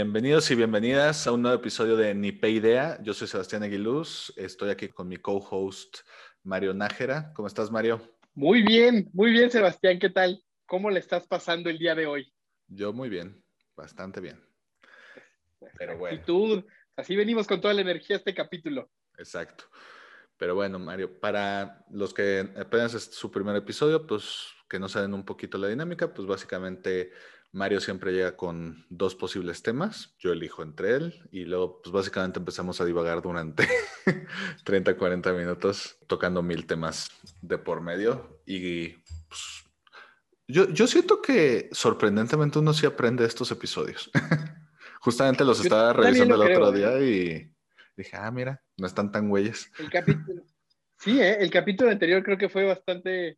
Bienvenidos y bienvenidas a un nuevo episodio de Ni Pe Idea. Yo soy Sebastián Aguiluz. Estoy aquí con mi co-host Mario Nájera. ¿Cómo estás, Mario? Muy bien, muy bien, Sebastián. ¿Qué tal? ¿Cómo le estás pasando el día de hoy? Yo muy bien, bastante bien. Pero bueno. Así venimos con toda la energía a este capítulo. Exacto. Pero bueno, Mario, para los que apenas es su primer episodio, pues que no saben un poquito la dinámica, pues básicamente Mario siempre llega con dos posibles temas, yo elijo entre él y luego pues básicamente empezamos a divagar durante 30, 40 minutos tocando mil temas de por medio y pues, yo, yo siento que sorprendentemente uno sí aprende estos episodios. Justamente los estaba revisando el otro día ¿eh? y dije, ah, mira, no están tan güeyes. El capítulo, sí, ¿eh? el capítulo anterior creo que fue bastante,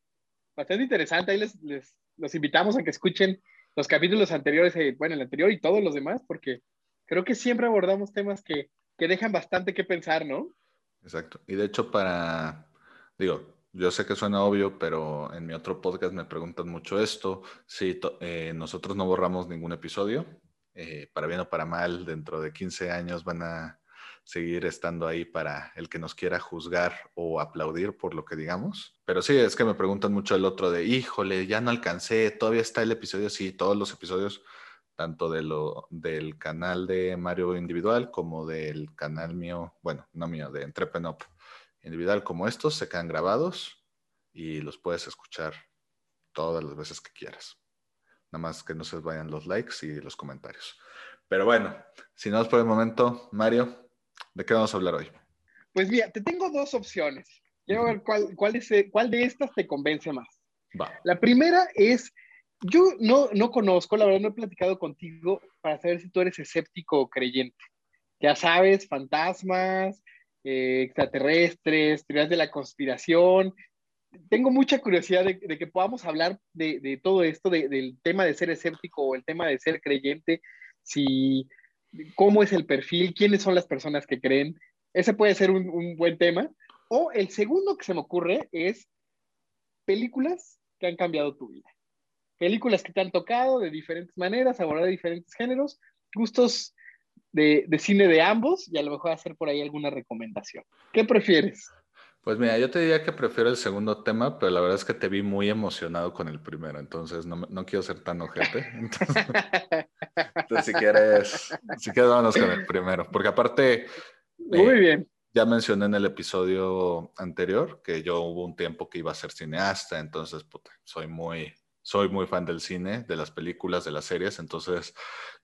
bastante interesante. Ahí les, les los invitamos a que escuchen los capítulos anteriores, eh, bueno, el anterior y todos los demás, porque creo que siempre abordamos temas que, que dejan bastante que pensar, ¿no? Exacto. Y de hecho, para, digo, yo sé que suena obvio, pero en mi otro podcast me preguntan mucho esto. Si eh, nosotros no borramos ningún episodio, eh, para bien o para mal, dentro de 15 años van a seguir estando ahí para el que nos quiera juzgar o aplaudir por lo que digamos. Pero sí, es que me preguntan mucho el otro de, híjole, ya no alcancé, todavía está el episodio, sí, todos los episodios, tanto de lo, del canal de Mario individual como del canal mío, bueno, no mío, de Entrepenop individual como estos, se quedan grabados y los puedes escuchar todas las veces que quieras. Nada más que no se vayan los likes y los comentarios. Pero bueno, si no es por el momento, Mario, ¿De qué vamos a hablar hoy? Pues mira, te tengo dos opciones. Quiero ver cuál, cuál, es, cuál de estas te convence más. Va. La primera es, yo no, no conozco, la verdad no he platicado contigo para saber si tú eres escéptico o creyente. Ya sabes, fantasmas, eh, extraterrestres, teorías de la conspiración. Tengo mucha curiosidad de, que podamos hablar de, de todo esto, del tema de ser escéptico o el tema de ser creyente, si cómo es el perfil, quiénes son las personas que creen. Ese puede ser un, buen tema. O el segundo que se me ocurre es películas que han cambiado tu vida. Películas que te han tocado de diferentes maneras, abordar diferentes géneros, gustos de, de, cine de ambos y a lo mejor hacer por ahí alguna recomendación. ¿Qué prefieres? Pues mira, yo te diría que prefiero el segundo tema, pero la verdad es que te vi muy emocionado con el primero, entonces no, no quiero ser tan ojete. Entonces, si quieres, si quieres, vámonos con el primero, porque aparte... Muy eh, bien. Ya mencioné en el episodio anterior que yo hubo un tiempo que iba a ser cineasta, entonces puta, soy muy, soy muy fan del cine, de las películas, de las series, entonces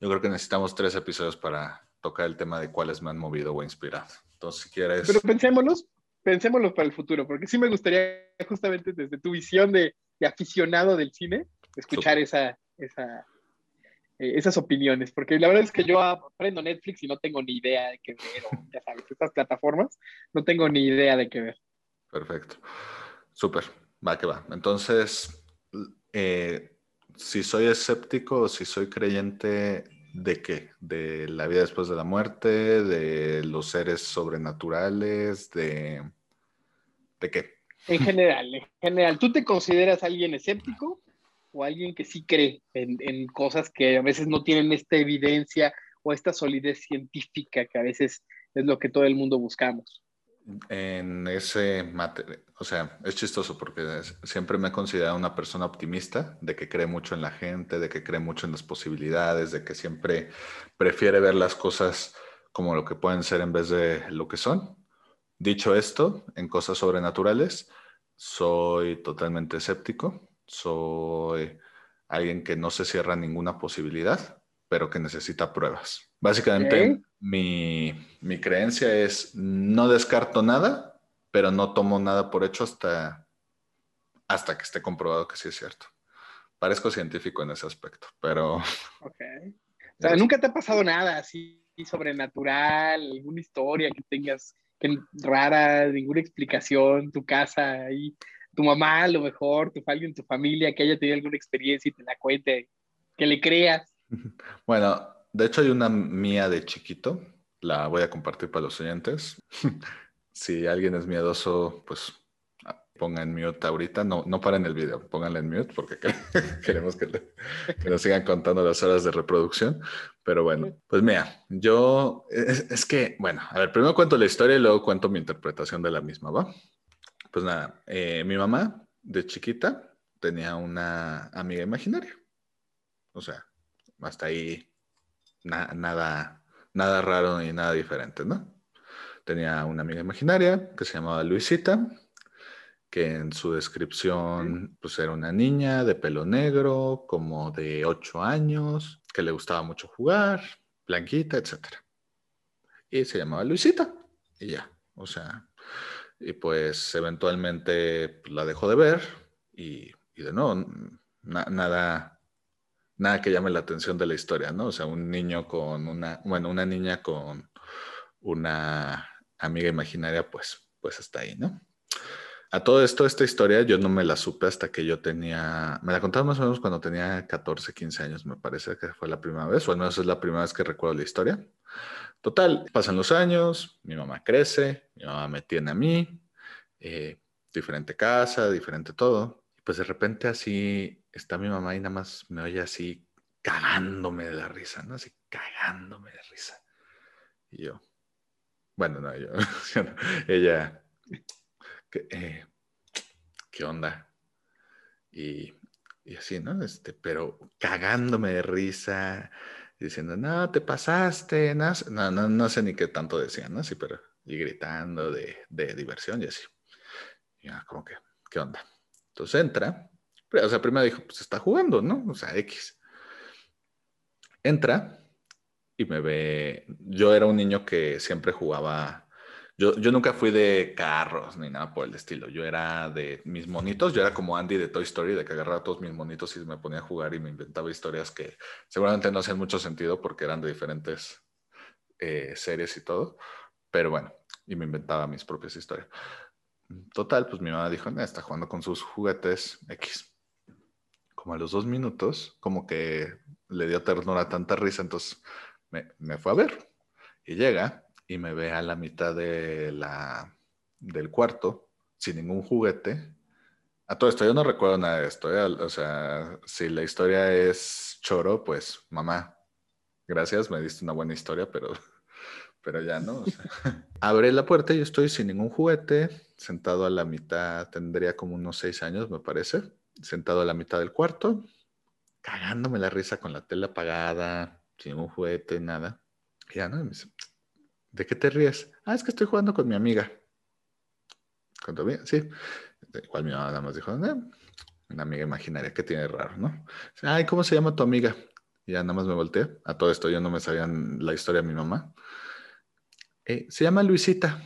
yo creo que necesitamos tres episodios para tocar el tema de cuáles me han movido o inspirado. Entonces, si quieres... Pero pensémonos, pensémoslo para el futuro, porque sí me gustaría justamente desde tu visión de, aficionado del cine, escuchar esa, esa, eh, esas opiniones, porque la verdad es que yo aprendo Netflix y no tengo ni idea de qué ver, o ya sabes, estas plataformas, no tengo ni idea de qué ver. Perfecto, súper, va que va. Entonces, eh, si soy escéptico o si soy creyente, ¿De qué? ¿De la vida después de la muerte? ¿De los seres sobrenaturales? ¿De, ¿De qué? En general, en general. ¿Tú te consideras alguien escéptico o alguien que sí cree en, cosas que a veces no tienen esta evidencia o esta solidez científica que a veces es lo que todo el mundo buscamos? En ese o sea, es chistoso porque siempre me he considerado una persona optimista, de que cree mucho en la gente, de que cree mucho en las posibilidades, de que siempre prefiere ver las cosas como lo que pueden ser en vez de lo que son. Dicho esto, en cosas sobrenaturales, soy totalmente escéptico, soy alguien que no se cierra ninguna posibilidad, pero que necesita pruebas. Básicamente, mi, mi, creencia es no descarto nada, pero no tomo nada por hecho hasta, hasta que esté comprobado que sí es cierto. Parezco científico en ese aspecto, pero... Ok. O sea, nunca te ha pasado nada así sobrenatural, alguna historia que tengas rara, ninguna explicación, tu casa ahí, tu mamá a lo mejor, tu alguien, tu familia que haya tenido alguna experiencia y te la cuente, que le creas. Bueno, de hecho hay una mía de chiquito, la voy a compartir para los oyentes. si alguien es miedoso, pues Pongan mute ahorita, no, no paren el video, pónganle en mute porque queremos que, nos sigan contando las horas de reproducción. Pero bueno, pues mira, yo, es, que, bueno, a ver, primero cuento la historia y luego cuento mi interpretación de la misma, ¿va? Pues nada, eh, mi mamá de chiquita tenía una amiga imaginaria. O sea, hasta ahí nada, nada raro ni nada diferente, ¿no? Tenía una amiga imaginaria que se llamaba Luisita, que en su descripción pues era una niña de pelo negro, como de 8 años, que le gustaba mucho jugar, blanquita, etc. Y se llamaba Luisita, y ya, o sea, y pues eventualmente pues, la dejó de ver y, de nuevo, nada, nada que llame la atención de la historia, ¿no? O sea, un niño con una, bueno, una niña con una amiga imaginaria, pues, pues está ahí, ¿no? A todo esto, esta historia yo no me la supe hasta que yo tenía, me la contaron más o menos cuando tenía 14, 15 años, me parece que fue la primera vez, o al menos es la primera vez que recuerdo la historia. Total, pasan los años, mi mamá crece, mi mamá me tiene a mí, eh, diferente casa, diferente todo. Y pues de repente así está mi mamá y nada más me oye así cagándome de la risa, ¿no? Así cagándome de risa. Y yo, bueno, no, yo, ella eh, ¿qué, onda? Y, así, ¿no? Este, pero cagándome de risa, diciendo, no, te pasaste, no, no, no, sé ni qué tanto decían, ¿no? Sí, pero, y gritando de, diversión y así. Y como que, ¿qué onda? Entonces entra, pero, o sea, primero dijo, pues está jugando, ¿no? O sea, X. Entra y me ve, yo era un niño que siempre jugaba yo, nunca fui de carros ni nada por el estilo. Yo era de mis monitos. Yo era como Andy de Toy Story, de que agarraba todos mis monitos y me ponía a jugar y me inventaba historias que seguramente no hacían mucho sentido porque eran de diferentes eh, series y todo. Pero bueno, y me inventaba mis propias historias. Total, pues mi mamá dijo, está jugando con sus juguetes X. Como a los dos minutos, como que le dio ternura tanta risa, entonces me, me fue a ver. Y llega y me ve a la mitad de la, del cuarto sin ningún juguete. A todo esto, yo no recuerdo nada de esto. ¿eh? O sea, si la historia es choro, pues mamá, gracias, me diste una buena historia, pero, pero ya no. abre la puerta y yo estoy sin ningún juguete, sentado a la mitad, tendría como unos seis años, me parece, sentado a la mitad del cuarto, cagándome la risa con la tela apagada, sin ningún juguete, nada. Y ya, ¿no? me dice, ¿De qué te ríes? Ah, es que estoy jugando con mi amiga. ¿Con tu amiga? Sí. Igual mi mamá nada más dijo, eh, una amiga imaginaria, ¿qué tiene raro, no? Ay, ¿cómo se llama tu amiga? Y ya nada más me volteé. A todo esto yo no me sabían la historia de mi mamá. Eh, se llama Luisita.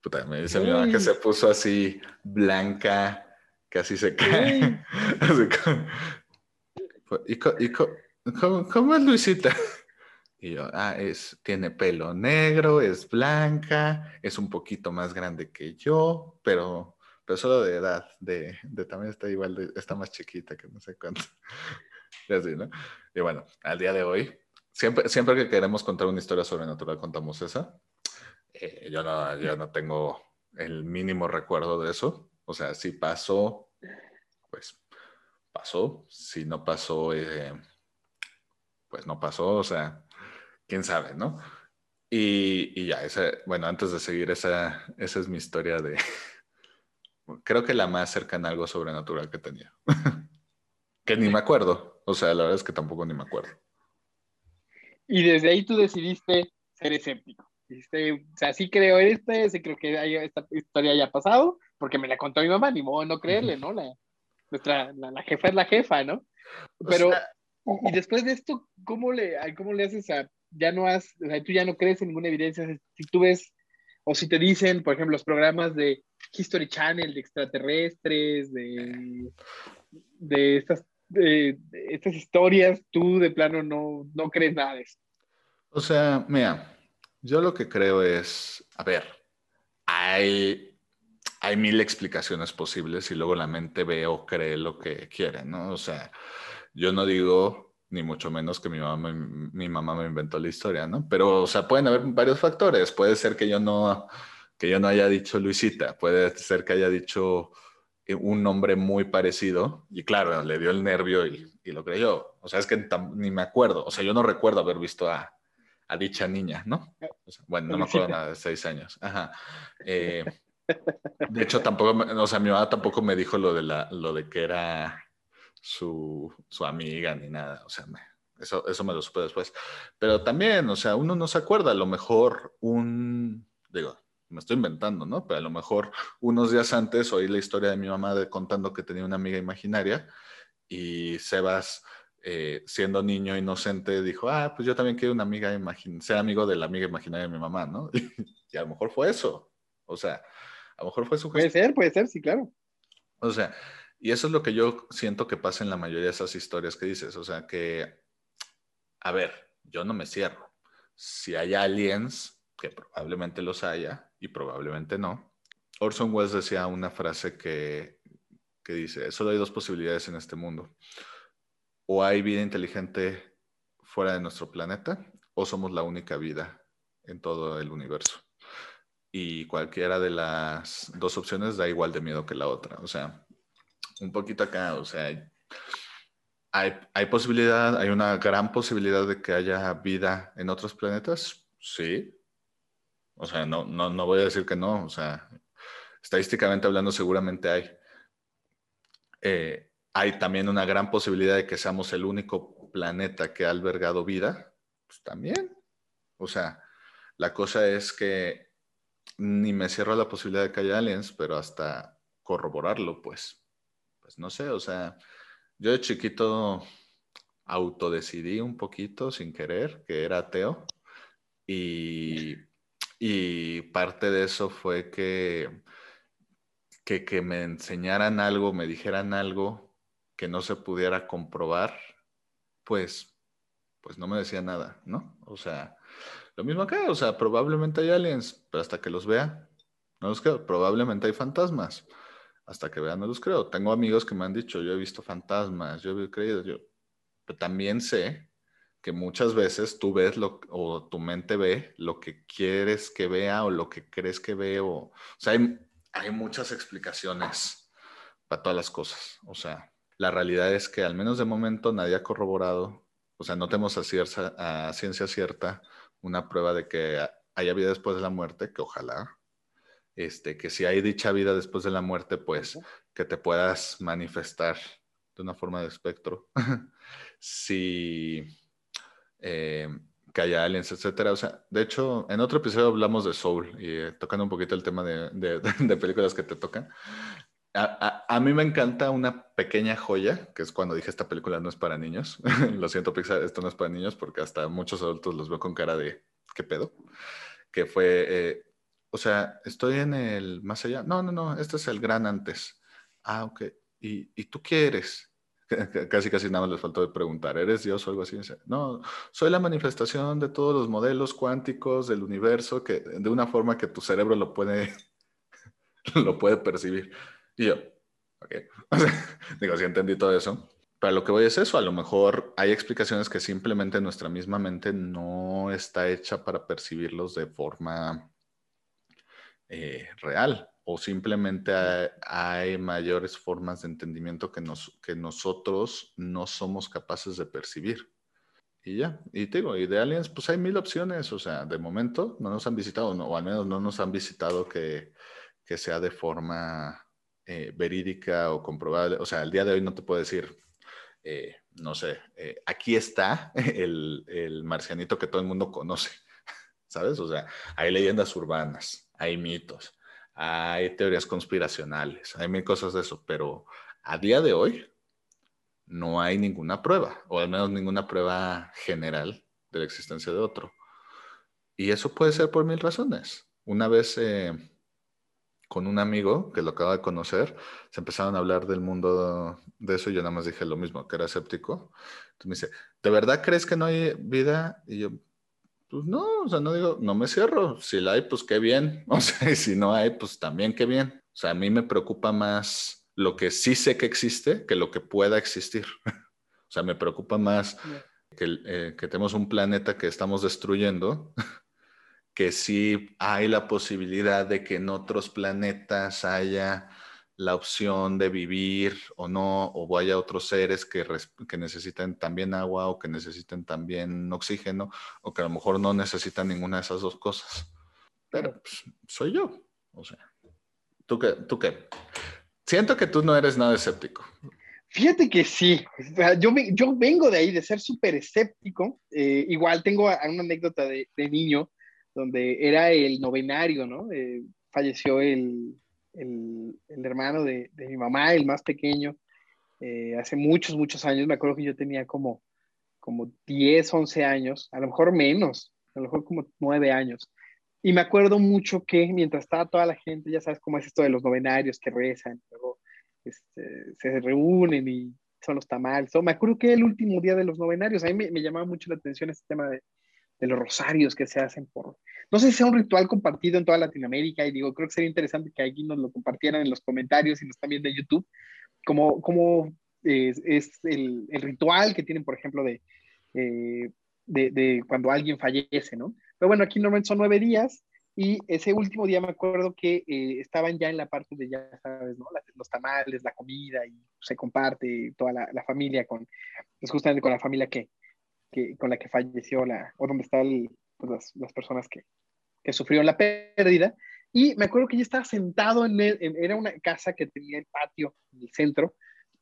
Puta, me dice mi mamá que se puso así blanca, casi se cae. ¿Y, cómo es Luisita? Y yo, ah, es, tiene pelo negro, es blanca, es un poquito más grande que yo, pero, pero solo de edad, de, también está igual, está más chiquita que no sé cuánto. Y bueno, al día de hoy, siempre, siempre que queremos contar una historia sobrenatural, contamos esa. Eh, yo, no, yo no tengo el mínimo recuerdo de eso. O sea, si pasó, pues pasó. Si no pasó, eh, pues no pasó. O sea, quién sabe, ¿no? Y, ya, bueno, antes de seguir, esa, esa es mi historia de, creo que la más cercana a algo sobrenatural que tenía. que ni me acuerdo, o sea, la verdad es que tampoco ni me acuerdo. Y desde ahí tú decidiste ser escéptico. Dijiste, o sea, sí creo este, sí creo que esta historia haya pasado, porque me la contó mi mamá, ni modo no creerle, ¿no? La, nuestra, la, jefa es la jefa, ¿no? Pero, y después de esto, ¿cómo le, cómo le haces a ya no has, o sea, tú ya no crees en ninguna evidencia. Si tú ves, o si te dicen, por ejemplo, los programas de History Channel, de extraterrestres, de, de, estas, de, estas historias, tú de plano no, no crees nada de eso. O sea, mira, yo lo que creo es, a ver, hay, hay mil explicaciones posibles y luego la mente ve o cree lo que quiere, ¿no? O sea, yo no digo ni mucho menos que mi mamá, mi mamá me inventó la historia, ¿no? Pero, o sea, pueden haber varios factores. Puede ser que yo no, que yo no haya dicho Luisita, puede ser que haya dicho eh, un nombre muy parecido y claro, le dio el nervio y, lo creyó. O sea, es que ni me acuerdo, o sea, yo no recuerdo haber visto a, dicha niña, ¿no? bueno, no me acuerdo nada de seis años. Ajá. Eh, de hecho, tampoco, o sea, mi mamá tampoco me dijo lo de, la, lo de que era su, su amiga ni nada. O sea, eso, eso me lo supe después. Pero también, o sea, uno no se acuerda, a lo mejor un, digo, me estoy inventando, ¿no? Pero a lo mejor unos días antes oí la historia de mi mamá de, contando que tenía una amiga imaginaria y Sebas, eh, siendo niño inocente, dijo, ah, pues yo también quiero una amiga imaginaria, ser amigo de la amiga imaginaria de mi mamá, ¿no? y a lo mejor fue eso. O sea, a lo mejor fue su Puede ser, puede ser, sí, claro. O sea, y eso es lo que yo siento que pasa en la mayoría de esas historias que dices. O sea, que, a ver, yo no me cierro. Si hay aliens, que probablemente los haya y probablemente no. Orson Welles decía una frase que, que dice, solo hay dos posibilidades en este mundo. O hay vida inteligente fuera de nuestro planeta o somos la única vida en todo el universo y cualquiera de las dos opciones da igual de miedo que la otra. O sea, un poquito acá, o sea, hay, hay posibilidad, hay una gran posibilidad de que haya vida en otros planetas, sí. O sea, no, no, no voy a decir que no, o sea, estadísticamente hablando seguramente hay. Eh, hay también una gran posibilidad de que seamos el único planeta que ha albergado vida, pues también. O sea, la cosa es que ni me cierro la posibilidad de que haya aliens, pero hasta corroborarlo, pues, pues no sé, o sea, yo de chiquito autodecidí un poquito sin querer que era ateo y, y parte de eso fue que, que, que me enseñaran algo, me dijeran algo que no se pudiera comprobar, pues, pues no me decía nada, ¿no? O sea, lo mismo acá, o sea, probablemente hay aliens, pero hasta que los vea, no los creo. Probablemente hay fantasmas, hasta que vea, no los creo. Tengo amigos que me han dicho, yo he visto fantasmas, yo he creído, yo. Pero también sé que muchas veces tú ves lo, o tu mente ve lo que quieres que vea o lo que crees que ve. O, o sea, hay, hay muchas explicaciones para todas las cosas. O sea, la realidad es que al menos de momento nadie ha corroborado, o sea, no tenemos a, a ciencia cierta una prueba de que haya vida después de la muerte, que ojalá, este, que si hay dicha vida después de la muerte, pues que te puedas manifestar de una forma de espectro. si eh, que haya aliens, etcétera. O sea, de hecho, en otro episodio hablamos de Soul y eh, tocando un poquito el tema de, de, películas que te tocan. A, a, mí me encanta una pequeña joya, que es cuando dije esta película no es para niños. Lo siento, Pixar, esto no es para niños porque hasta muchos adultos los veo con cara de ¿qué pedo? Que fue, eh, o sea, estoy en el más allá. No, no, no, este es el gran antes. Ah, ok. ¿Y, y tú qué eres? Casi, casi nada más les faltó de preguntar, ¿eres Dios o algo así? No, soy la manifestación de todos los modelos cuánticos del universo que de una forma que tu cerebro lo puede, lo puede percibir. Y yo, ok, digo, sí entendí todo eso. Pero lo que voy es eso, a lo mejor hay explicaciones que simplemente nuestra misma mente no está hecha para percibirlos de forma eh, real o simplemente hay, mayores formas de entendimiento que, nos, que nosotros no somos capaces de percibir. Y ya, y te digo, y de aliens, pues hay mil opciones, o sea, de momento no nos han visitado, o al menos no nos han visitado que, que sea de forma eh, verídica o comprobable. O sea, el día de hoy no te puedo decir, eh, no sé, eh, aquí está el, el, marcianito que todo el mundo conoce, ¿sabes? O sea, hay leyendas urbanas, hay mitos, hay teorías conspiracionales, hay mil cosas de eso, pero a día de hoy no hay ninguna prueba, o al menos ninguna prueba general de la existencia de otro. Y eso puede ser por mil razones. Una vez con un amigo que lo acaba de conocer, se empezaron a hablar del mundo de eso y yo nada más dije lo mismo, que era escéptico. Entonces me dice, ¿de verdad crees que no hay vida? Y yo, pues no, o sea, no digo, no me cierro. Si la hay, pues qué bien. O sea, y si no hay, pues también qué bien. O sea, a mí me preocupa más lo que sí sé que existe que lo que pueda existir. o sea, me preocupa más que, eh, que tenemos un planeta que estamos destruyendo que sí hay la posibilidad de que en otros planetas haya la opción de vivir o no, o haya otros seres que, que necesiten también agua o que necesiten también oxígeno, o que a lo mejor no necesitan ninguna de esas dos cosas. Pero pues, soy yo. O sea, ¿tú qué? ¿tú qué? Siento que tú no eres nada escéptico. Fíjate que sí, yo, yo vengo de ahí, de ser súper escéptico. Eh, igual tengo una anécdota de, de, niño, donde era el novenario, ¿no? Eh, falleció el, el, el hermano de, de, mi mamá, el más pequeño, eh, hace muchos, muchos años. Me acuerdo que yo tenía como, como 10, 11 años, a lo mejor menos, a lo mejor como 9 años. Y me acuerdo mucho que mientras estaba toda la gente, ya sabes cómo es esto de los novenarios que rezan, luego este, se reúnen y son los tamales. me acuerdo que el último día de los novenarios, a mí me, llamaba mucho la atención este tema de, de, los rosarios que se hacen por, no sé si sea un ritual compartido en toda Latinoamérica y digo, creo que sería interesante que aquí nos lo compartieran en los comentarios y nos también de YouTube, como, como es, es el, ritual que tienen, por ejemplo, de, eh, de, de, cuando alguien fallece, ¿no? Pero bueno, aquí normalmente son nueve días y ese último día me acuerdo que eh, estaban ya en la parte de, ya sabes, ¿no? los tamales, la comida, y se comparte toda la, familia con, pues justamente con la familia que, que, con la que falleció, la, o donde están pues las, las, personas que, que, sufrieron la pérdida. Y me acuerdo que yo estaba sentado en, era una casa que tenía el patio en el centro,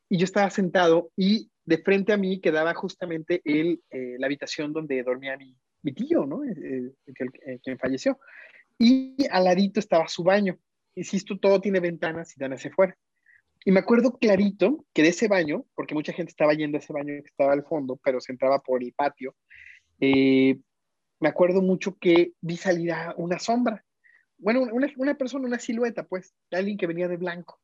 y yo estaba sentado y de frente a mí quedaba justamente el, eh, la habitación donde dormía mi, mi tío, ¿no? Eh, eh, quien falleció y al ladito estaba su baño. Insisto, todo tiene ventanas y dan hacia afuera. Y me acuerdo clarito que de ese baño, porque mucha gente estaba yendo a ese baño que estaba al fondo, pero se entraba por el patio, eh, me acuerdo mucho que vi salir a una sombra. Bueno, una, una, persona, una silueta, pues, de alguien que venía de blanco.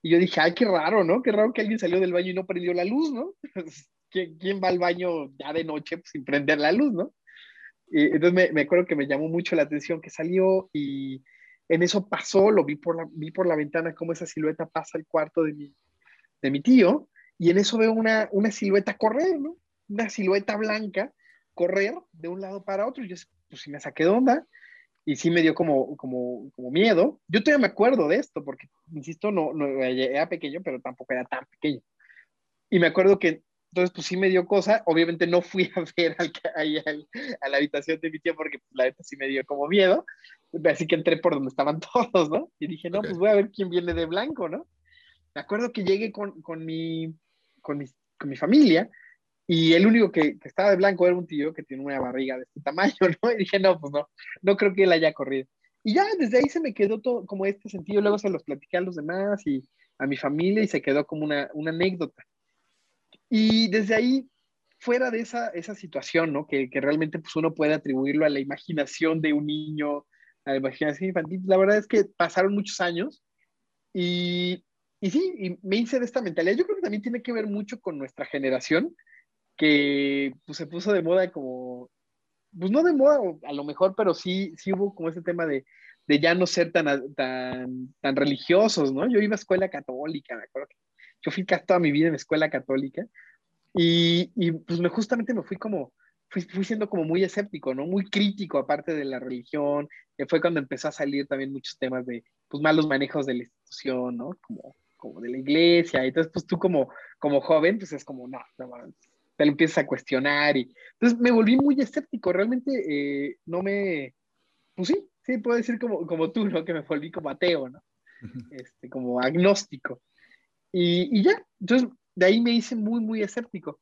Y yo dije, ay, qué raro, ¿no? Qué raro que alguien salió del baño y no prendió la luz, ¿no? ¿Quién, quién va al baño ya de noche pues, sin prender la luz, ¿no? Y entonces me, me, acuerdo que me llamó mucho la atención que salió y en eso pasó, lo vi por la, vi por la ventana cómo esa silueta pasa al cuarto de mi, de mi tío y en eso veo una, una silueta correr, ¿no? Una silueta blanca correr de un lado para otro y yo pues sí me saqué de onda y sí me dio como, como, como miedo. Yo todavía me acuerdo de esto porque, insisto, no, no era pequeño, pero tampoco era tan pequeño. Y me acuerdo que entonces, pues sí me dio cosa. Obviamente no fui a ver al, al, a la habitación de mi tío porque pues, la neta sí me dio como miedo. Así que entré por donde estaban todos, ¿no? Y dije, no, pues voy a ver quién viene de blanco, ¿no? Me acuerdo que llegué con, con, mi, con, mi, con mi familia y el único que, que, estaba de blanco era un tío que tiene una barriga de este tamaño, ¿no? Y dije, no, pues no, no creo que él haya corrido. Y ya desde ahí se me quedó todo como este sentido. Luego se los platiqué a los demás y a mi familia y se quedó como una, una anécdota. Y desde ahí, fuera de esa, esa situación, ¿no? Que, que, realmente pues, uno puede atribuirlo a la imaginación de un niño, a la imaginación infantil, la verdad es que pasaron muchos años y, y sí, y me hice de esta mentalidad. Yo creo que también tiene que ver mucho con nuestra generación, que pues, se puso de moda como, pues no de moda a lo mejor, pero sí, sí hubo como ese tema de, de ya no ser tan, tan, tan religiosos, ¿no? Yo iba a escuela católica, me acuerdo que yo fui casi toda mi vida en escuela católica y, y pues me, justamente me fui como, fui, fui, siendo como muy escéptico, ¿no? Muy crítico aparte de la religión, que fue cuando empezó a salir también muchos temas de, pues, malos manejos de la institución, ¿no? Como, como de la iglesia, entonces, pues tú como, como joven, pues es como, no, no, te lo empiezas a cuestionar, y entonces me volví muy escéptico, realmente eh, no me, pues sí, sí, puedo decir como, como tú, ¿no? Que me volví como ateo, ¿no? Este, como agnóstico. Y, y, ya, entonces de ahí me hice muy, muy escéptico.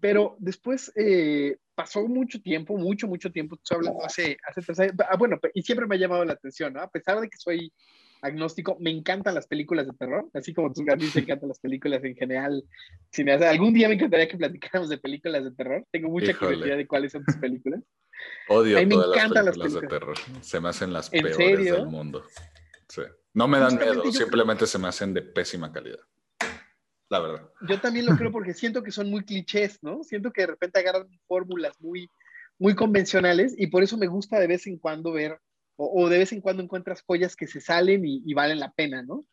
Pero después eh, pasó mucho tiempo, mucho, mucho tiempo, estoy hablando hace, hace tres años, ah, bueno, y siempre me ha llamado la atención, ¿no? A pesar de que soy agnóstico, me encantan las películas de terror, así como a mí te encantan las películas en general. Si me hace, algún día me encantaría que platicáramos de películas de terror, tengo mucha Híjole. curiosidad de cuáles son tus películas. Odio a mí todas me encantan las películas, las películas de terror, se me hacen las peores serio? del mundo. Sí. No me dan miedo, simplemente se me hacen de pésima calidad. La verdad. Yo también lo creo porque siento que son muy clichés, ¿no? Siento que de repente agarran fórmulas muy, muy convencionales y por eso me gusta de vez en cuando ver, o, o de vez en cuando encuentras joyas que se salen y, y, valen la pena, ¿no?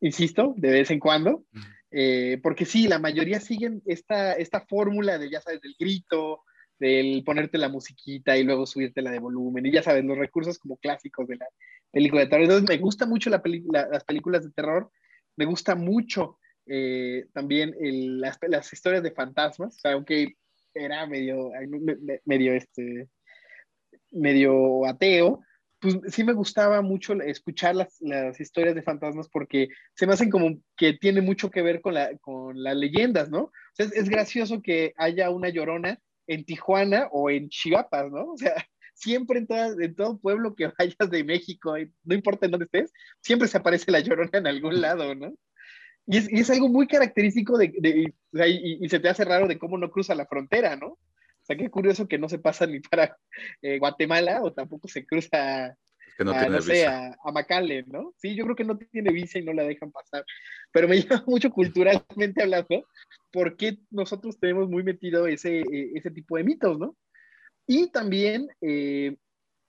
Insisto, de vez en cuando. Eh, porque sí, la mayoría siguen esta, esta fórmula de, ya sabes, del grito, del ponerte la musiquita y luego subirte la de volumen, y ya sabes, los recursos como clásicos de la película de terror. Entonces, me gusta mucho la las películas de terror, me gusta mucho eh, también las, las, historias de fantasmas, aunque era medio, medio, este, medio ateo, pues sí me gustaba mucho escuchar las, las, historias de fantasmas porque se me hacen como que tiene mucho que ver con, la, con las leyendas, ¿no? O sea, es, gracioso que haya una llorona en Tijuana o en Chiapas, ¿no? O sea, siempre en, en todo pueblo que vayas de México, no importa en dónde estés, siempre se aparece la llorona en algún lado, ¿no? Y es, y es algo muy característico de, de y, y, se te hace raro de cómo no cruza la frontera, ¿no? sea, qué curioso que no se pasa ni para eh, Guatemala o tampoco se cruza no a, no sé, a, a ¿no? Sí, yo creo que no tiene visa y no la dejan pasar. Pero me llama mucho culturalmente hablando, porque nosotros tenemos muy metido ese, ese tipo de mitos, ¿no? Y también eh,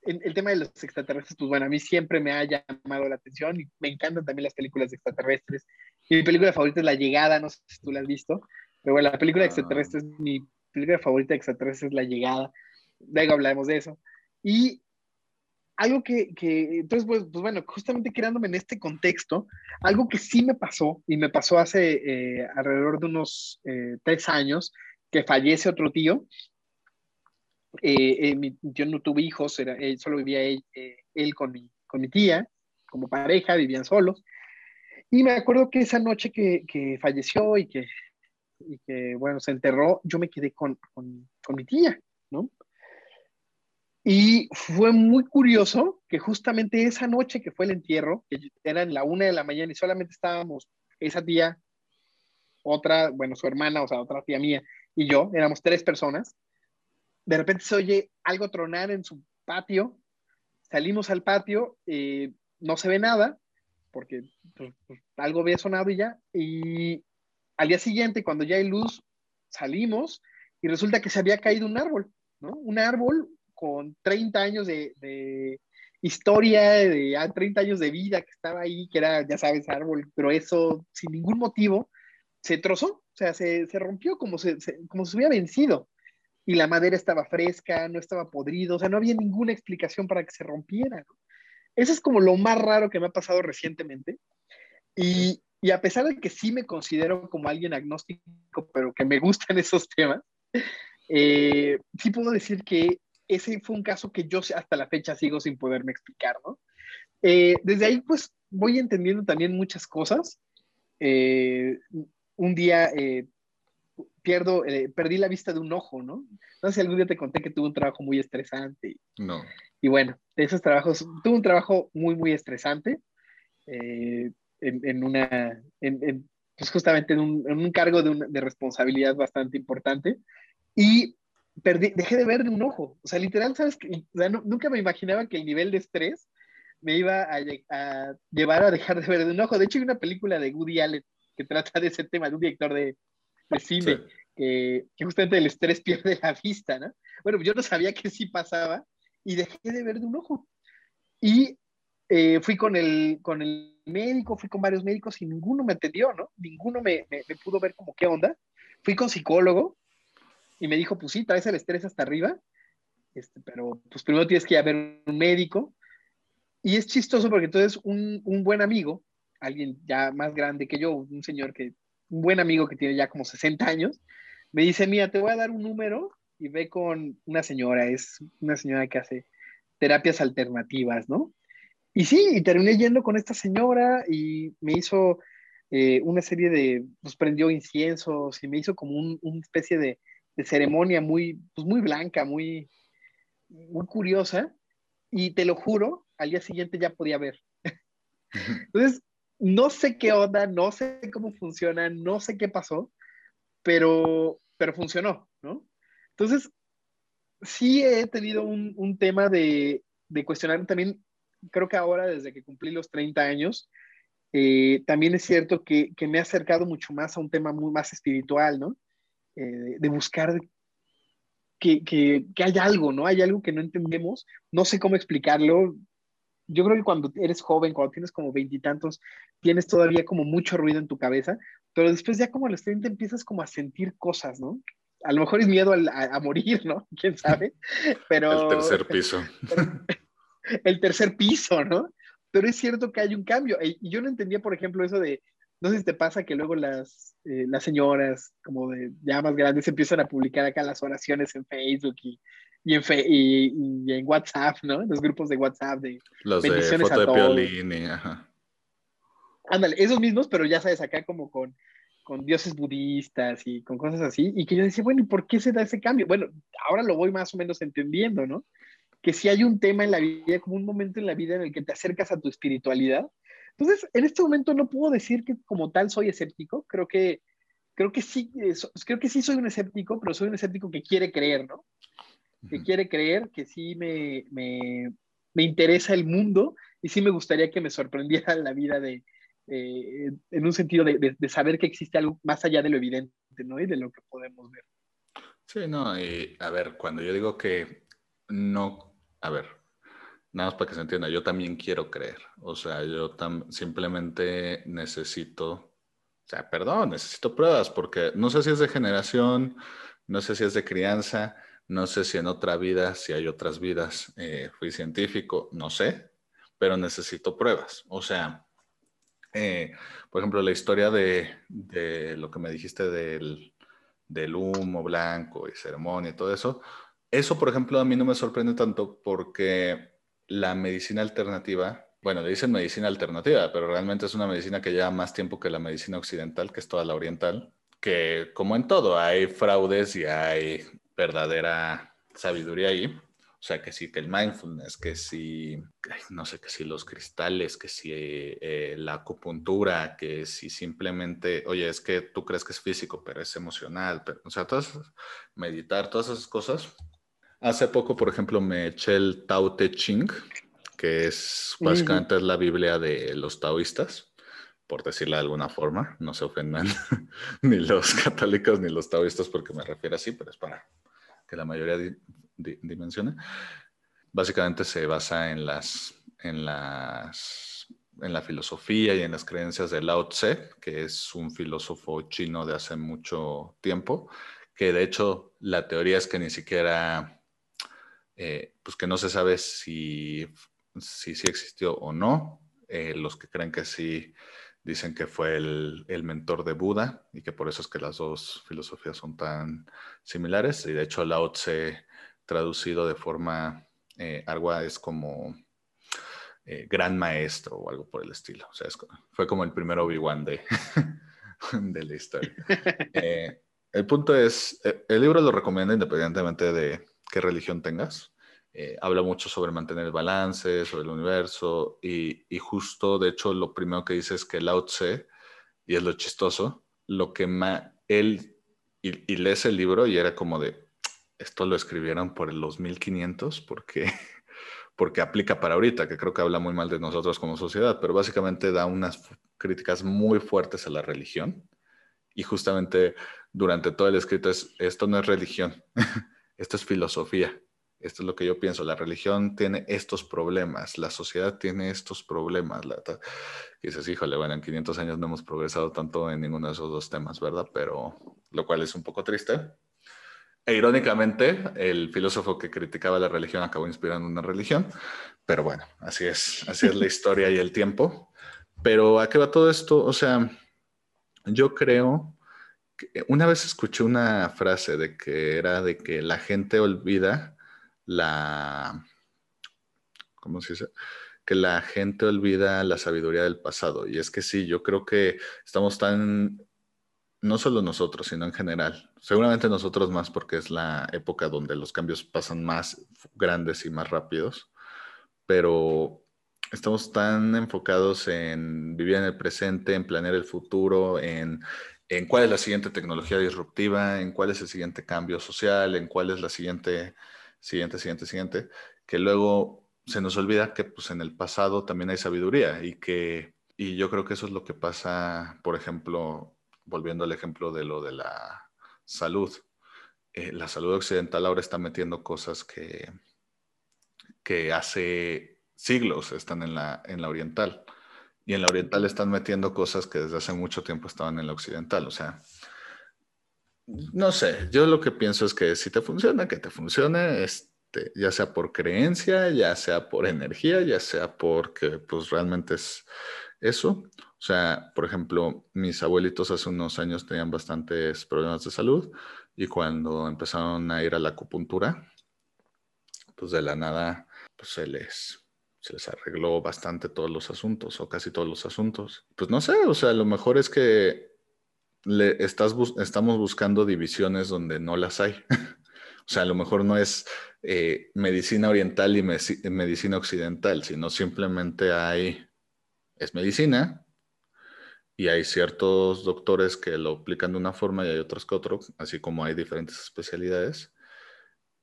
el, tema de los extraterrestres, pues bueno, a mí siempre me ha llamado la atención y me encantan también las películas de extraterrestres. Mi película favorita es La Llegada, no sé si tú la has visto, pero bueno, la película de ah. extraterrestres es mi película favorita de extraterrestres es La Llegada. Luego hablaremos de eso. Y algo que, que entonces, pues, pues, bueno, justamente quedándome en este contexto, algo que sí me pasó, y me pasó hace eh, alrededor de unos eh, tres años, que fallece otro tío. Eh, mi, yo no tuve hijos, era, solo vivía él, con, mi, tía, como pareja, vivían solos. Y me acuerdo que esa noche que, falleció y que bueno, se enterró, yo me quedé con, con, mi tía, ¿no? Y fue muy curioso que justamente esa noche que fue el entierro, que era en la una de la mañana y solamente estábamos esa tía, otra, bueno, su hermana, o sea, otra tía mía y yo, éramos tres personas, de repente se oye algo tronar en su patio, salimos al patio, eh, no se ve nada, porque pues, pues, algo había sonado y ya, y al día siguiente, cuando ya hay luz, salimos y resulta que se había caído un árbol, ¿no? Un árbol con 30 años de, historia, de 30 ah, años de vida que estaba ahí, que era, ya sabes, árbol grueso, sin ningún motivo, se trozó, o sea, se, rompió como, se, como se hubiera vencido. Y la madera estaba fresca, no estaba podrido, o sea, no había ninguna explicación para que se rompiera. Eso es como lo más raro que me ha pasado recientemente. Y, y a pesar de que sí me considero como alguien agnóstico, pero que me gustan esos temas, eh, sí puedo decir que ese fue un caso que yo hasta la fecha sigo sin poderme explicar, ¿no? Eh, desde ahí, pues, voy entendiendo también muchas cosas. Eh, un día pierdo, perdí la vista de un ojo, ¿no? No sé si algún día te conté que tuve un trabajo muy estresante. No. Y bueno, de esos trabajos, tuve un trabajo muy, muy estresante en, una, en, pues justamente en un, en un cargo de, de, responsabilidad bastante importante y perdí, dejé de ver de un ojo. O sea, literal, ¿sabes? Que, nunca me imaginaba que el nivel de estrés me iba a, a, llevar a dejar de ver de un ojo. De hecho, hay una película de Woody Allen que trata de ese tema, de un director de, de cine, que, que, justamente el estrés pierde la vista, ¿no? Bueno, yo no sabía que sí pasaba y dejé de ver de un ojo. Y eh, fui con el, con el médico, fui con varios médicos y ninguno me atendió, ¿no? Ninguno me, me, pudo ver como qué onda. Fui con psicólogo y me dijo, pues sí, traes el estrés hasta arriba, este, pero pues primero tienes que ir a ver un médico. Y es chistoso porque entonces un, un buen amigo, alguien ya más grande que yo, un señor que, un buen amigo que tiene ya como 60 años, me dice, mira, te voy a dar un número y ve con una señora, es una señora que hace terapias alternativas, ¿no? Y sí, y terminé yendo con esta señora y me hizo eh, una serie de, pues prendió inciensos y me hizo como un, una especie de, de, ceremonia muy, pues muy blanca, muy, muy curiosa. Y te lo juro, al día siguiente ya podía ver. Entonces, no sé qué onda, no sé cómo funciona, no sé qué pasó, pero, pero funcionó, ¿no? Entonces, sí he tenido un, un tema de, de cuestionar también creo que ahora, desde que cumplí los 30 años, eh, también es cierto que, que, me ha acercado mucho más a un tema muy más espiritual, ¿no? Eh, de buscar que, que, que, hay algo, ¿no? Hay algo que no entendemos, no sé cómo explicarlo. Yo creo que cuando eres joven, cuando tienes como veintitantos, tienes todavía como mucho ruido en tu cabeza, pero después ya como a los 30 empiezas como a sentir cosas, ¿no? a lo mejor es miedo a, morir, ¿no? ¿Quién sabe? Pero... El tercer piso. el tercer piso, ¿no? Pero es cierto que hay un cambio. Y yo no entendía, por ejemplo, eso de, no sé si te pasa que luego las, eh, las señoras como de ya más grandes empiezan a publicar acá las oraciones en Facebook y, y, en, y, en WhatsApp, ¿no? En los grupos de WhatsApp de los bendiciones de foto a de ajá. Ándale, esos mismos, pero ya sabes, acá como con, con dioses budistas y con cosas así, y que yo decía, bueno, ¿y por qué se da ese cambio? Bueno, ahora lo voy más o menos entendiendo, ¿no? Que si hay un tema en la vida, como un momento en la vida en el que te acercas a tu espiritualidad. Entonces, en este momento no puedo decir que como tal soy escéptico, creo que, creo que sí, eh, creo que sí soy un escéptico, pero soy un escéptico que quiere creer, ¿no? Que quiere creer, que sí me, me, me interesa el mundo y sí me gustaría que me sorprendiera la vida de, eh, en un sentido de, saber que existe algo más allá de lo evidente, ¿no? Y de lo que podemos ver. Sí, no, y a ver, cuando yo digo que no, a ver, nada más para que se entienda, yo también quiero creer, o sea, yo simplemente necesito, o sea, perdón, necesito pruebas, porque no sé si es de generación, no sé si es de crianza, no sé si en otra vida, si hay otras vidas, eh, fui científico, no sé, pero necesito pruebas, o sea, eh, por ejemplo, la historia de, lo que me dijiste del, humo blanco y ceremonia y todo eso, eso, por ejemplo, a mí no me sorprende tanto porque la medicina alternativa, bueno, le dicen medicina alternativa, pero realmente es una medicina que lleva más tiempo que la medicina occidental, que es toda la oriental, que como en todo, hay fraudes y hay verdadera sabiduría ahí. O sea, que sí, que el mindfulness, que sí, no sé, que si los cristales, que si eh, la acupuntura, que si simplemente, oye, es que tú crees que es físico, pero es emocional, pero, o sea, todas, meditar, todas esas cosas. Hace poco, por ejemplo, me eché el Tao Te Ching, que es básicamente es la Biblia de los taoístas, por decirlo de alguna forma, no se ofendan ni los católicos ni los taoístas porque me refiero así, pero es para que la mayoría dimensione. Básicamente se basa en las, en las, en la filosofía y en las creencias de Lao Tse, que es un filósofo chino de hace mucho tiempo, que de hecho la teoría es que ni siquiera, eh, pues que no se sabe si si, existió o no. Eh, los que creen que sí dicen que fue el, el, mentor de Buda y que por eso es que las dos filosofías son tan similares. Y de hecho Lao Tse traducido de forma, eh, es como eh, gran maestro o algo por el estilo. O sea, fue como el primer Obi-Wan de, de la historia. Eh, el punto es, eh, el libro lo recomienda independientemente de qué religión tengas. Habla mucho sobre mantener el balance, sobre el universo y, y, justo, de hecho, lo primero que dice es que Lao Tse, y es lo chistoso, lo que más él, y, y lees el libro y era como de, esto lo escribieron por los 1500 porque, porque aplica para ahorita, que creo que habla muy mal de nosotros como sociedad, pero básicamente da unas críticas muy fuertes a la religión. Y justamente durante todo el escrito es, esto no es religión, esto es filosofía. Esto es lo que yo pienso. La religión tiene estos problemas, la sociedad tiene estos problemas. La, y dices, híjole, bueno, en 500 años no hemos progresado tanto en ninguno de esos dos temas, ¿verdad? Pero lo cual es un poco triste. E irónicamente, el filósofo que criticaba la religión acabó inspirando una religión, pero bueno, así es, así es la historia y el tiempo. Pero ¿a qué va todo esto? O sea, yo creo que una vez escuché una frase de que era de que la gente olvida la, ¿cómo se dice? Que la gente olvida la sabiduría del pasado. Y es que sí, yo creo que estamos tan no solo nosotros, sino en general. Seguramente nosotros más porque es la época donde los cambios pasan más grandes y más rápidos, pero estamos tan enfocados en vivir en el presente, en planear el futuro, en, en cuál es la siguiente tecnología disruptiva, en cuál es el siguiente cambio social, en cuál es la siguiente, siguiente, siguiente, siguiente, que luego se nos olvida que pues, en el pasado también hay sabiduría y que, y yo creo que eso es lo que pasa, por ejemplo, volviendo al ejemplo de lo de la salud, eh, la salud occidental ahora está metiendo cosas que, que hace siglos están en la, en la oriental. Y en la oriental están metiendo cosas que desde hace mucho tiempo estaban en la occidental. O sea, no sé, yo lo que pienso es que si te funciona, que te funcione, este, ya sea por creencia, ya sea por energía, ya sea porque pues realmente es eso. O sea, por ejemplo, mis abuelitos hace unos años tenían bastantes problemas de salud y cuando empezaron a ir a la acupuntura, pues de la nada, pues se les, se les arregló bastante todos los asuntos o casi todos los asuntos. Pues no sé, o sea, lo mejor es que le estás estamos buscando divisiones donde no las hay. o sea, a lo mejor no es eh, medicina oriental y medicina occidental, sino simplemente hay, es medicina y hay ciertos doctores que lo aplican de una forma y hay otros que otro, así como hay diferentes especialidades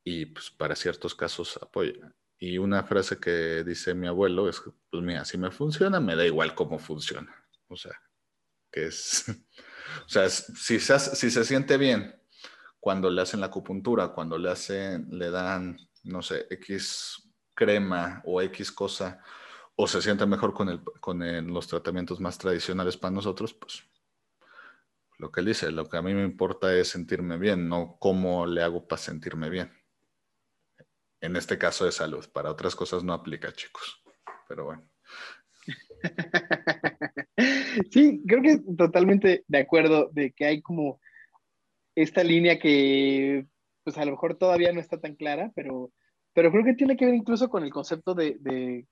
y pues para ciertos casos apoya. Y una frase que dice mi abuelo es, pues mira, si me funciona, me da igual cómo funciona. O sea, que es O sea, si se, si se siente bien cuando le hacen la acupuntura, cuando le hacen, le dan, no sé, X crema o X cosa, o se siente mejor con, el, con los tratamientos más tradicionales para nosotros, pues lo que él dice, lo que a mí me importa es sentirme bien, no cómo le hago para sentirme bien. En este caso de salud, para otras cosas no aplica, chicos. Pero bueno. Sí, creo que totalmente de acuerdo de que hay como esta línea que pues a lo mejor todavía no está tan clara, pero, pero creo que tiene que ver incluso con el concepto de, de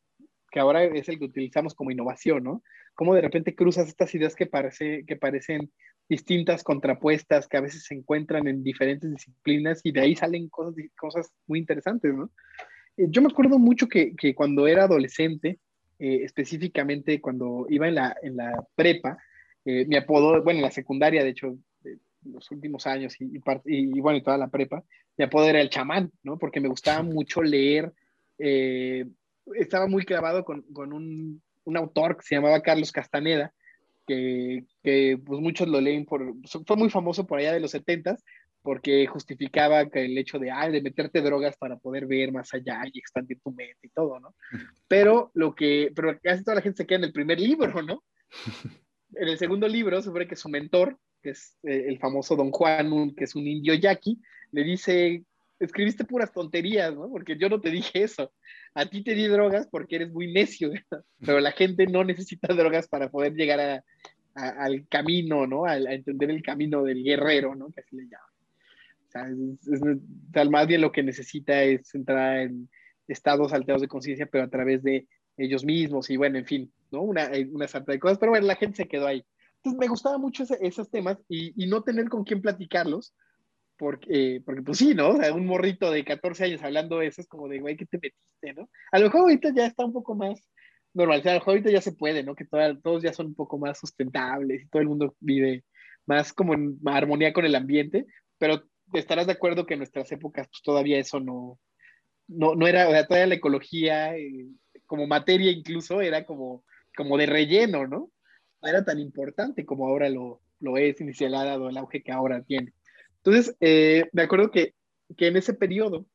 que ahora es el que utilizamos como innovación, ¿no? Cómo de repente cruzas estas ideas que, parece, que parecen distintas, contrapuestas, que a veces se encuentran en diferentes disciplinas y de ahí salen cosas, cosas muy interesantes, ¿no? Eh, yo me acuerdo mucho que, que cuando era adolescente, eh, específicamente cuando iba en la, en la prepa, eh, mi apodo, bueno, en la secundaria, de hecho, los últimos años y, y, bueno, y toda la prepa, mi apodo era el chamán, ¿no? Porque me gustaba mucho leer, eh, estaba muy clavado con, con un, un, autor que se llamaba Carlos Castaneda, que, que, pues muchos lo leen por, fue muy famoso por allá de los setentas, porque justificaba que el hecho de, ay, de meterte drogas para poder ver más allá y expandir tu mente y todo, ¿no? Pero lo que, pero casi toda la gente se queda en el primer libro, ¿no? En el segundo libro, sobre que su mentor, que es eh, el famoso Don Juan, que es un indio yaqui, le dice, escribiste puras tonterías, ¿no? Porque yo no te dije eso. A ti te di drogas porque eres muy necio, pero la gente no necesita drogas para poder llegar a, al camino, ¿no? A, a, entender el camino del guerrero, ¿no? Que así le llaman tal, más bien lo que necesita es entrar en estados alterados de conciencia, pero a través de ellos mismos y bueno, en fin, ¿no? Una, eh, una sarta de cosas, pero bueno, la gente se quedó ahí. Entonces me gustaba mucho esos temas y, y, no tener con quién platicarlos, porque, porque pues sí, ¿no? O sea, un morrito de 14 años hablando de eso es como de, güey, ¿qué te metiste, no? A lo mejor ahorita ya está un poco más normal, o sea, a lo mejor ahorita ya se puede, ¿no? Que todos ya son un poco más sustentables y todo el mundo vive más como en armonía con el ambiente, pero estarás de acuerdo que en nuestras épocas pues, todavía eso no, no, no era, o sea, todavía la ecología eh, como materia incluso era como, como de relleno, ¿no? Era tan importante como ahora lo, lo es, inicialado el auge que ahora tiene. Entonces, eh, me acuerdo que, que, en ese periodo,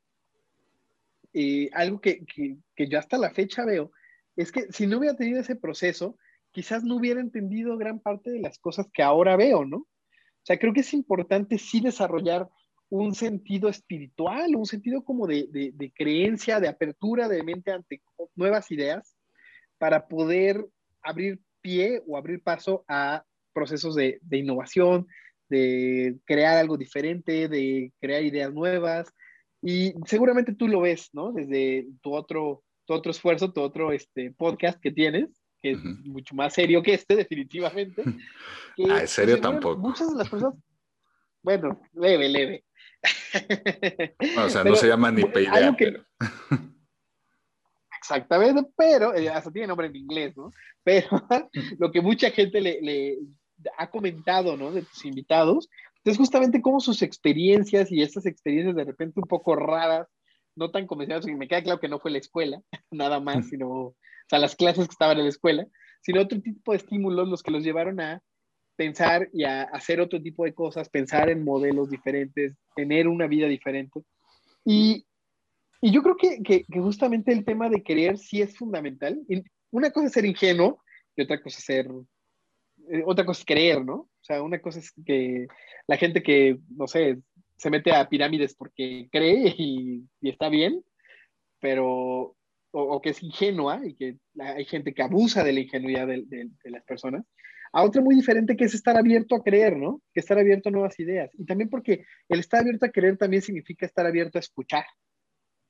eh, algo que, que, que yo hasta la fecha veo, es que si no hubiera tenido ese proceso, quizás no hubiera entendido gran parte de las cosas que ahora veo, ¿no? O sea, creo que es importante sí desarrollar un sentido espiritual, un sentido como de, de, creencia, de apertura de mente ante nuevas ideas, para poder abrir pie o abrir paso a procesos de, de, innovación, de crear algo diferente, de crear ideas nuevas. Y seguramente tú lo ves, ¿no? Desde tu otro, tu otro esfuerzo, tu otro este, podcast que tienes, que es mucho más serio que este, definitivamente. ah, ¿es serio tampoco? Muchas de las personas, bueno, leve, leve o sea, no se llama ni Payday. Pero... Exactamente, pero eh, hasta tiene nombre en inglés, ¿no? Pero lo que mucha gente le, le, ha comentado, ¿no? De tus invitados, es justamente cómo sus experiencias y estas experiencias de repente un poco raras, no tan convencionales, y me queda claro que no fue la escuela, nada más, sino, o sea, las clases que estaban en la escuela, sino otro tipo de estímulos los que los llevaron a pensar y a hacer otro tipo de cosas, pensar en modelos diferentes, tener una vida diferente. Y, y yo creo que, que, justamente el tema de querer sí es fundamental. Una cosa es ser ingenuo y otra cosa es ser, eh, otra cosa es creer, ¿no? O sea, una cosa es que la gente que, no sé, se mete a pirámides porque cree y, está bien, pero, o, que es ingenua y que hay gente que abusa de la ingenuidad de, de, las personas, a otra muy diferente que es estar abierto a creer, ¿no? Que estar abierto a nuevas ideas. Y también porque el estar abierto a creer también significa estar abierto a escuchar,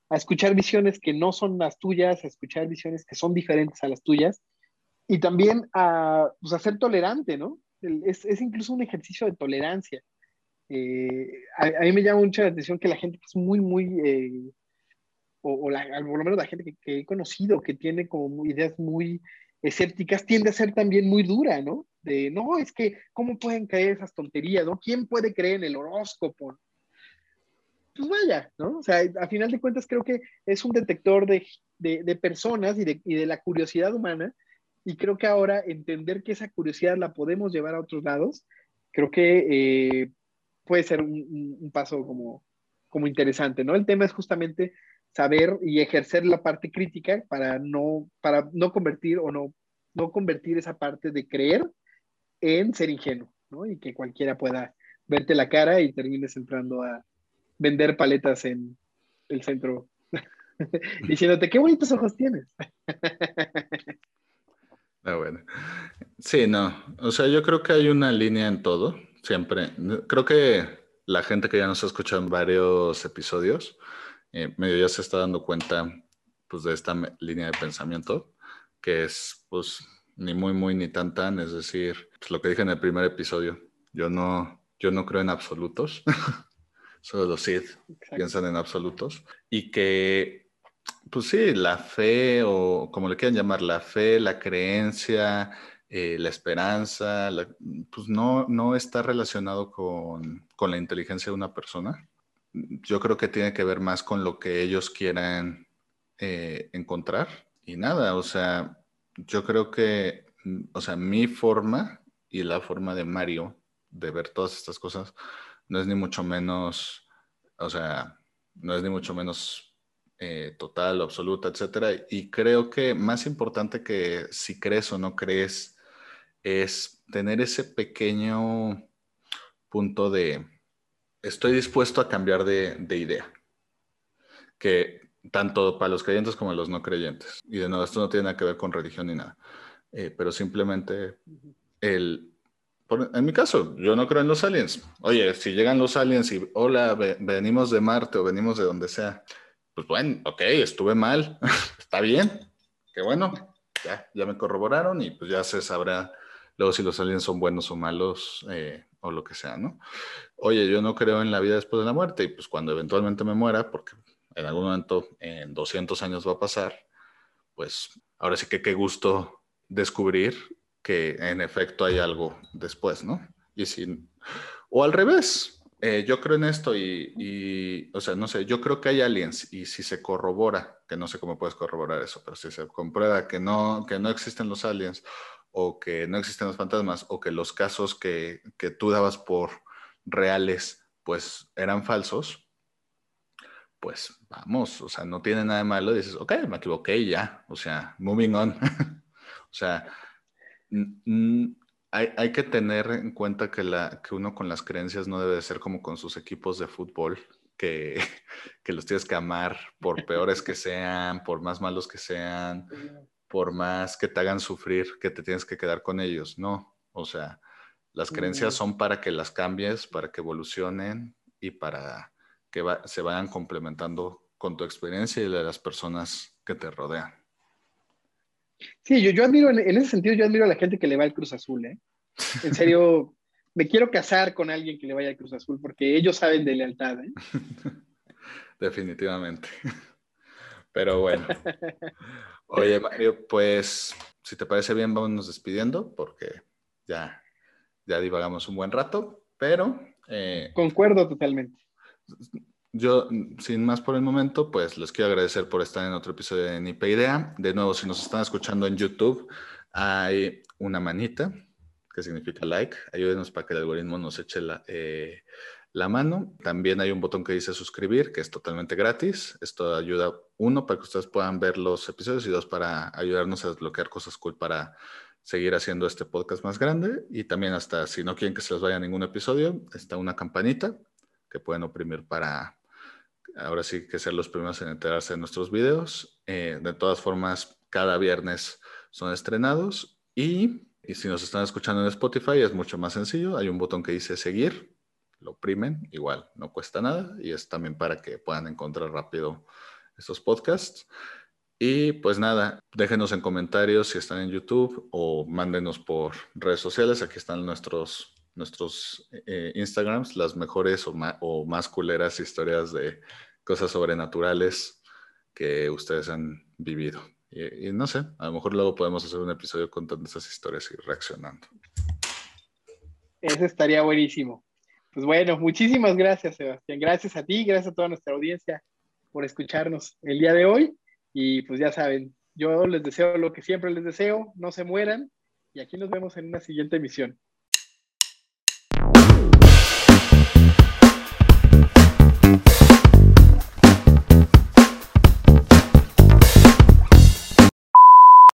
a escuchar visiones que no son las tuyas, a escuchar visiones que son diferentes a las tuyas y también a, pues, ser tolerante, ¿no? Es, es, incluso un ejercicio de tolerancia. Eh, a, mí me llama mucho la atención que la gente que es muy, muy, eh, o, o, la, por lo menos la gente que, he conocido, que tiene como ideas muy escépticas, tiende a ser también muy dura, ¿no? De, no, es que, ¿cómo pueden creer esas tonterías, ¿no? ¿Quién puede creer en el horóscopo? Pues vaya, ¿no? O sea, a final de cuentas creo que es un detector de, de, personas y de, y de la curiosidad humana y creo que ahora entender que esa curiosidad la podemos llevar a otros lados, creo que eh, puede ser un, paso como, como interesante, ¿no? El tema es justamente saber y ejercer la parte crítica para no, para no convertir o no, no convertir esa parte de creer en ser ingenuo, ¿no? Y que cualquiera pueda verte la cara y termines entrando a vender paletas en el centro diciéndote, qué bonitos ojos tienes. Ah, bueno. Sí, no. O sea, yo creo que hay una línea en todo, siempre. Creo que la gente que ya nos ha escuchado en varios episodios, eh, medio ya se está dando cuenta pues, de esta línea de pensamiento, que es, pues, ni muy, muy, ni tan, tan. Es decir, pues, lo que dije en el primer episodio. Yo no, yo no creo en absolutos. Solo los Sid piensan en absolutos. Y que pues sí, la fe o como le quieran llamar, la fe, la creencia, eh, la esperanza, pues no, no está relacionado con, con, la inteligencia de una persona. Yo creo que tiene que ver más con lo que ellos quieran eh, encontrar. Y nada, o sea, yo creo que, o sea, mi forma y la forma de Mario de ver todas estas cosas no es ni mucho menos, o sea, no es ni mucho menos eh, total, absoluta, etcétera. Y creo que más importante que si crees o no crees es tener ese pequeño punto de estoy dispuesto a cambiar de, idea. Que tanto para los creyentes como los no creyentes. Y de nuevo, esto no tiene nada que ver con religión ni nada. Eh, pero simplemente el, en mi caso, yo no creo en los aliens. Oye, si llegan los aliens y, hola, venimos de Marte o venimos de donde sea, pues bueno, ok, estuve mal, está bien, qué bueno, ya, ya me corroboraron y pues ya se sabrá luego si los aliens son buenos o malos eh, o lo que sea, ¿no? Oye, yo no creo en la vida después de la muerte y pues cuando eventualmente me muera, porque en algún momento en 200 años va a pasar, pues ahora sí que qué gusto descubrir que en efecto hay algo después, ¿no? Y si, o al revés, eh, yo creo en esto y, o sea, no sé, yo creo que hay aliens y si se corrobora, que no sé cómo puedes corroborar eso, pero si se comprueba que no, que no existen los aliens o que no existen los fantasmas o que los casos que, que tú dabas por reales, pues eran falsos, pues vamos, o sea, no tiene nada de malo, dices, ok, me equivoqué ya, o sea, moving on. o sea, hay, que tener en cuenta que, la, que uno con las creencias no debe ser como con sus equipos de fútbol, que, que los tienes que amar por peores que sean, por más malos que sean, por más que te hagan sufrir, que te tienes que quedar con ellos. No, o sea, las creencias son para que las cambies, para que evolucionen y para que se vayan complementando con tu experiencia y la de las personas que te rodean. Sí, yo, yo admiro, en, ese sentido, yo admiro a la gente que le va al Cruz Azul, ¿eh? En serio, me quiero casar con alguien que le vaya al Cruz Azul porque ellos saben de lealtad, ¿eh? Definitivamente. Pero bueno. Oye, Mario, pues si te parece bien, vamos despidiendo porque ya, ya divagamos un buen rato, pero... Eh, Concuerdo totalmente. Yo, sin más por el momento, pues les quiero agradecer por estar en otro episodio de Nipe Idea. De nuevo, si nos están escuchando en YouTube, hay una manita que significa like. Ayúdenos para que el algoritmo nos eche la, eh, la mano. También hay un botón que dice suscribir, que es totalmente gratis. Esto ayuda, uno, para que ustedes puedan ver los episodios y dos, para ayudarnos a desbloquear cosas cool para seguir haciendo este podcast más grande y también hasta si no quieren que se les vaya ningún episodio, está una campanita que pueden oprimir para ahora sí que ser los primeros en enterarse de nuestros videos. Eh, de todas formas, cada viernes son estrenados y, y, si nos están escuchando en Spotify es mucho más sencillo. Hay un botón que dice seguir, lo oprimen, igual, no cuesta nada y es también para que puedan encontrar rápido estos podcasts. Y pues nada, déjenos en comentarios si están en YouTube o mándenos por redes sociales. Aquí están nuestros, nuestros eh, Instagrams, las mejores o, más culeras historias de cosas sobrenaturales que ustedes han vivido. Y, no sé, a lo mejor luego podemos hacer un episodio contando esas historias y reaccionando. Eso estaría buenísimo. Pues bueno, muchísimas gracias, Sebastián. Gracias a ti, gracias a toda nuestra audiencia por escucharnos el día de hoy. Y pues ya saben, yo les deseo lo que siempre les deseo, no se mueran. Y aquí nos vemos en una siguiente emisión.